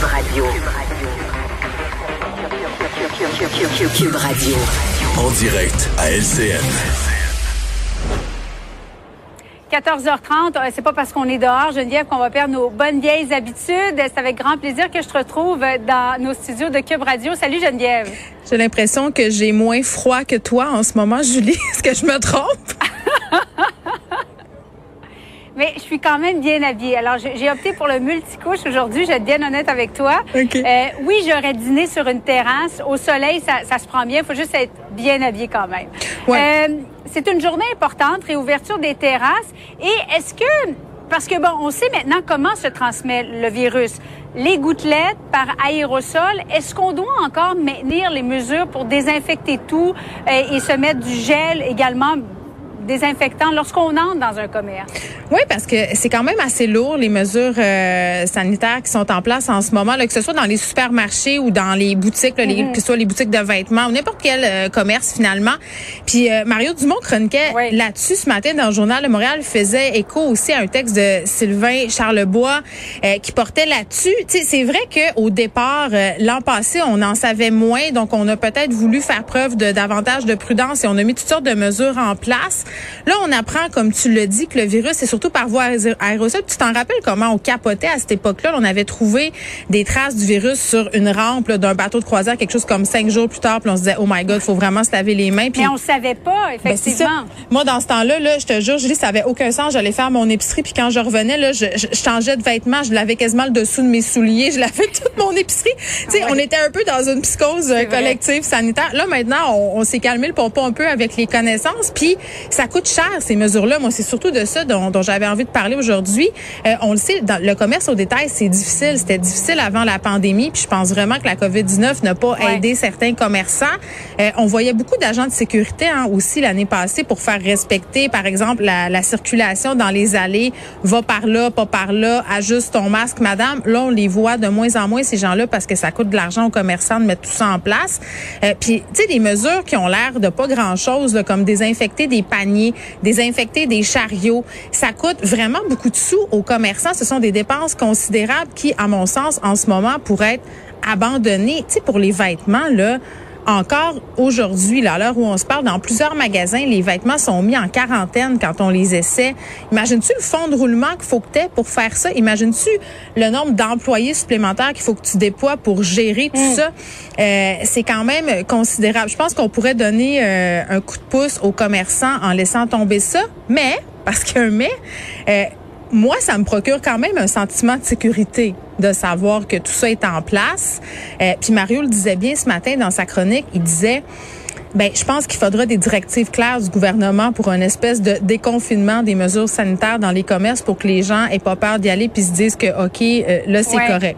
Cube Radio. Cube Radio. En direct à LCN. 14h30, euh, c'est pas parce qu'on est dehors, Geneviève, qu'on va perdre nos bonnes vieilles habitudes. C'est avec grand plaisir que je te retrouve dans nos studios de Cube Radio. Salut Geneviève. J'ai l'impression que j'ai moins froid que toi en ce moment, Julie. Est-ce que je me trompe? Mais je suis quand même bien habillée. Alors, j'ai opté pour le multicouche aujourd'hui. Je vais être bien honnête avec toi. OK. Euh, oui, j'aurais dîné sur une terrasse. Au soleil, ça, ça se prend bien. Il faut juste être bien habillé quand même. Ouais. Euh, c'est une journée importante, réouverture des terrasses. Et est-ce que... Parce que, bon, on sait maintenant comment se transmet le virus. Les gouttelettes par aérosol, est-ce qu'on doit encore maintenir les mesures pour désinfecter tout euh, et se mettre du gel également? Désinfectant lorsqu'on entre dans un commerce? Oui, parce que c'est quand même assez lourd les mesures euh, sanitaires qui sont en place en ce moment, là, que ce soit dans les supermarchés ou dans les boutiques, là, les, que ce soit les boutiques de vêtements ou n'importe quel euh, commerce finalement. Puis euh, Mario Dumont chroniquait Oui. là-dessus ce matin dans le journal de Montréal, faisait écho aussi à un texte de Sylvain Charlebois euh, qui portait là-dessus. C'est vrai que au départ, euh, l'an passé, on en savait moins, donc on a peut-être voulu faire preuve de davantage de prudence et on a mis toutes sortes de mesures en place. Là, on apprend, comme tu le dis, que le virus est surtout par voie aé- aérosol. Tu t'en rappelles comment on capotait à cette époque-là? On avait trouvé des traces du virus sur une rampe d'un bateau de croisière, quelque chose comme cinq jours plus tard, puis on se disait, oh my God, faut vraiment se laver les mains. Puis Mais on savait pas, ben, effectivement. Moi, dans ce temps-là, là, je te jure, Julie, ça avait aucun sens. J'allais faire mon épicerie, puis quand je revenais, là, je, je- changeais de vêtements, je lavais quasiment le dessous de mes souliers, je lavais toute mon épicerie. Tu sais, Ouais. on était un peu dans une psychose euh, collective sanitaire. Là, maintenant, on, on s'est calmé le pompon un peu avec les connaissances, puis ça coûte cher ces mesures-là. Moi, c'est surtout de ça dont, dont j'avais envie de parler aujourd'hui. Euh, on le sait, dans le commerce au détail, c'est difficile. C'était difficile avant la pandémie, puis je pense vraiment que la COVID-19 n'a pas Ouais. aidé certains commerçants. Euh, on voyait beaucoup d'agents de sécurité hein, aussi l'année passée pour faire respecter, par exemple, la, la circulation dans les allées. Va par là, pas par là, ajuste ton masque, madame. Là, on les voit de moins en moins, ces gens-là, parce que ça coûte de l'argent aux commerçants de mettre tout ça en place. Euh, Puis, tu sais, des mesures qui ont l'air de pas grand-chose, comme désinfecter des paniers, désinfecter des chariots, ça coûte vraiment beaucoup de sous aux commerçants. Ce sont des dépenses considérables qui, à mon sens, en ce moment, pourraient être abandonnées. Tu sais, pour les vêtements, là, encore aujourd'hui, là, à l'heure où on se parle, dans plusieurs magasins, les vêtements sont mis en quarantaine quand on les essaie. Imagines-tu le fond de roulement qu'il faut que tu aies pour faire ça? Imagines-tu le nombre d'employés supplémentaires qu'il faut que tu déploies pour gérer tout ça? Euh, c'est quand même considérable. Je pense qu'on pourrait donner euh, un coup de pouce aux commerçants en laissant tomber ça, mais, parce qu'il y a un mais, euh, moi, ça me procure quand même un sentiment de sécurité de savoir que tout ça est en place. Euh, puis Mario le disait bien ce matin dans sa chronique, il disait ben, je pense qu'il faudra des directives claires du gouvernement pour une espèce de déconfinement des mesures sanitaires dans les commerces pour que les gens aient pas peur d'y aller puis se disent que OK, euh, là c'est Ouais. correct.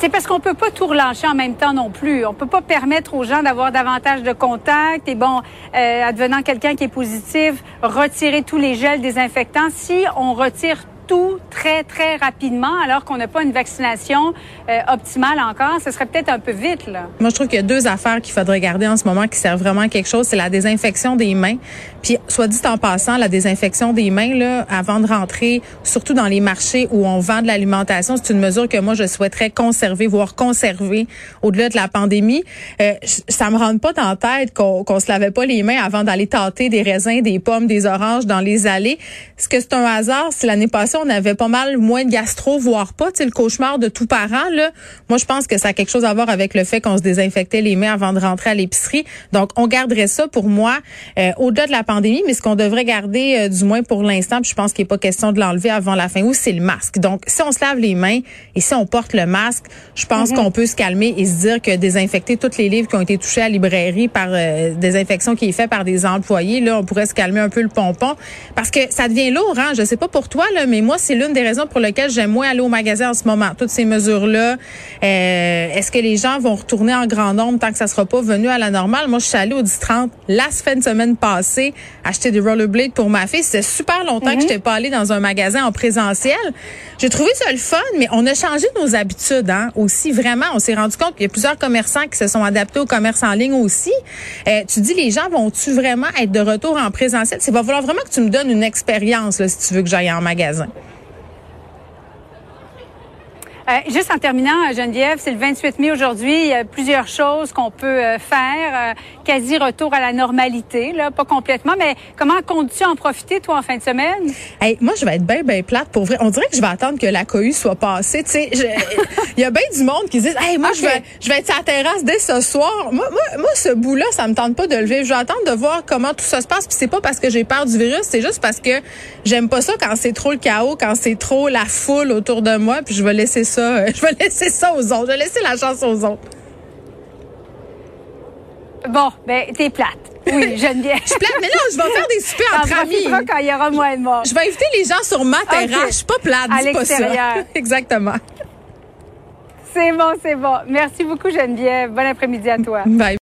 C'est parce qu'on peut pas tout relâcher en même temps non plus. On peut pas permettre aux gens d'avoir davantage de contacts et bon, euh, advenant quelqu'un qui est positif, retirer tous les gels désinfectants. Si on retire tout très, très rapidement, alors qu'on n'a pas une vaccination euh, optimale encore, ce serait peut-être un peu vite, là. Moi, je trouve qu'il y a deux affaires qu'il faudrait garder en ce moment qui servent vraiment à quelque chose. C'est la désinfection des mains. Puis, soit dit en passant, la désinfection des mains, là, avant de rentrer, surtout dans les marchés où on vend de l'alimentation, c'est une mesure que moi, je souhaiterais conserver, voire conserver au-delà de la pandémie. Euh, ça me rentre pas dans la tête qu'on qu'on se lavait pas les mains avant d'aller tâter des raisins, des pommes, des oranges dans les allées. Est-ce que c'est un hasard? Si l'année passée, on avait pas mal moins de gastro, voire pas, tu sais, le cauchemar de tout parent, là. Moi, je pense que ça a quelque chose à voir avec le fait qu'on se désinfectait les mains avant de rentrer à l'épicerie. Donc, on garderait ça pour moi euh, au-delà de la pandémie, mais ce qu'on devrait garder, euh, du moins pour l'instant, puis je pense qu'il n'est pas question de l'enlever avant la fin août, c'est le masque. Donc, si on se lave les mains et si on porte le masque, je pense qu'on peut se calmer et se dire que désinfecter tous les livres qui ont été touchés à la librairie par euh, désinfection qui est faite par des employés, là, on pourrait se calmer un peu le pompon parce que ça devient lourd, hein. Je sais pas pour toi, là, mais moi, moi, c'est l'une des raisons pour lesquelles j'aime moins aller au magasin en ce moment. Toutes ces mesures-là, euh, est-ce que les gens vont retourner en grand nombre tant que ça sera pas venu à la normale? Moi, je suis allée au 10-30 la fin de semaine passée acheter des rollerblades pour ma fille. C'était super longtemps que je n'étais pas allée dans un magasin en présentiel. J'ai trouvé ça le fun, mais on a changé nos habitudes hein, aussi. Vraiment, on s'est rendu compte qu'il y a plusieurs commerçants qui se sont adaptés au commerce en ligne aussi. Euh, tu dis, les gens vont-tu vraiment être de retour en présentiel? Il va falloir vraiment que tu me donnes une expérience là, si tu veux que j'aille en magasin. Euh, juste en terminant, Geneviève, c'est le 28 mai aujourd'hui. Il y a plusieurs choses qu'on peut euh, faire. Euh, quasi retour à la normalité, là, pas complètement, mais comment comptes-tu en profiter, toi, en fin de semaine? Hey, moi, je vais être bien, bien plate pour vrai. On dirait que je vais attendre que la cohue soit passée. Tu sais, il y a bien du monde qui dit, hey, moi, je vais, je vais être sur la terrasse dès ce soir. Moi, moi, moi ce bout-là, ça me tente pas de le vivre. Je vais attendre de voir comment tout ça se passe. Puis c'est pas parce que j'ai peur du virus, c'est juste parce que j'aime pas ça quand c'est trop le chaos, quand c'est trop la foule autour de moi. Puis je vais laisser ça je vais laisser ça aux autres. Je vais laisser la chance aux autres. Bon, ben, t'es plate. Oui, Geneviève. je suis plate, mais là, je vais faire des soupers entre amis. quand il y aura moins de morts. Je vais inviter les gens sur ma terrasse. Je suis pas plate, dis pas ça. Exactement. C'est bon, c'est bon. Merci beaucoup, Geneviève. Bon après-midi à toi. Bye.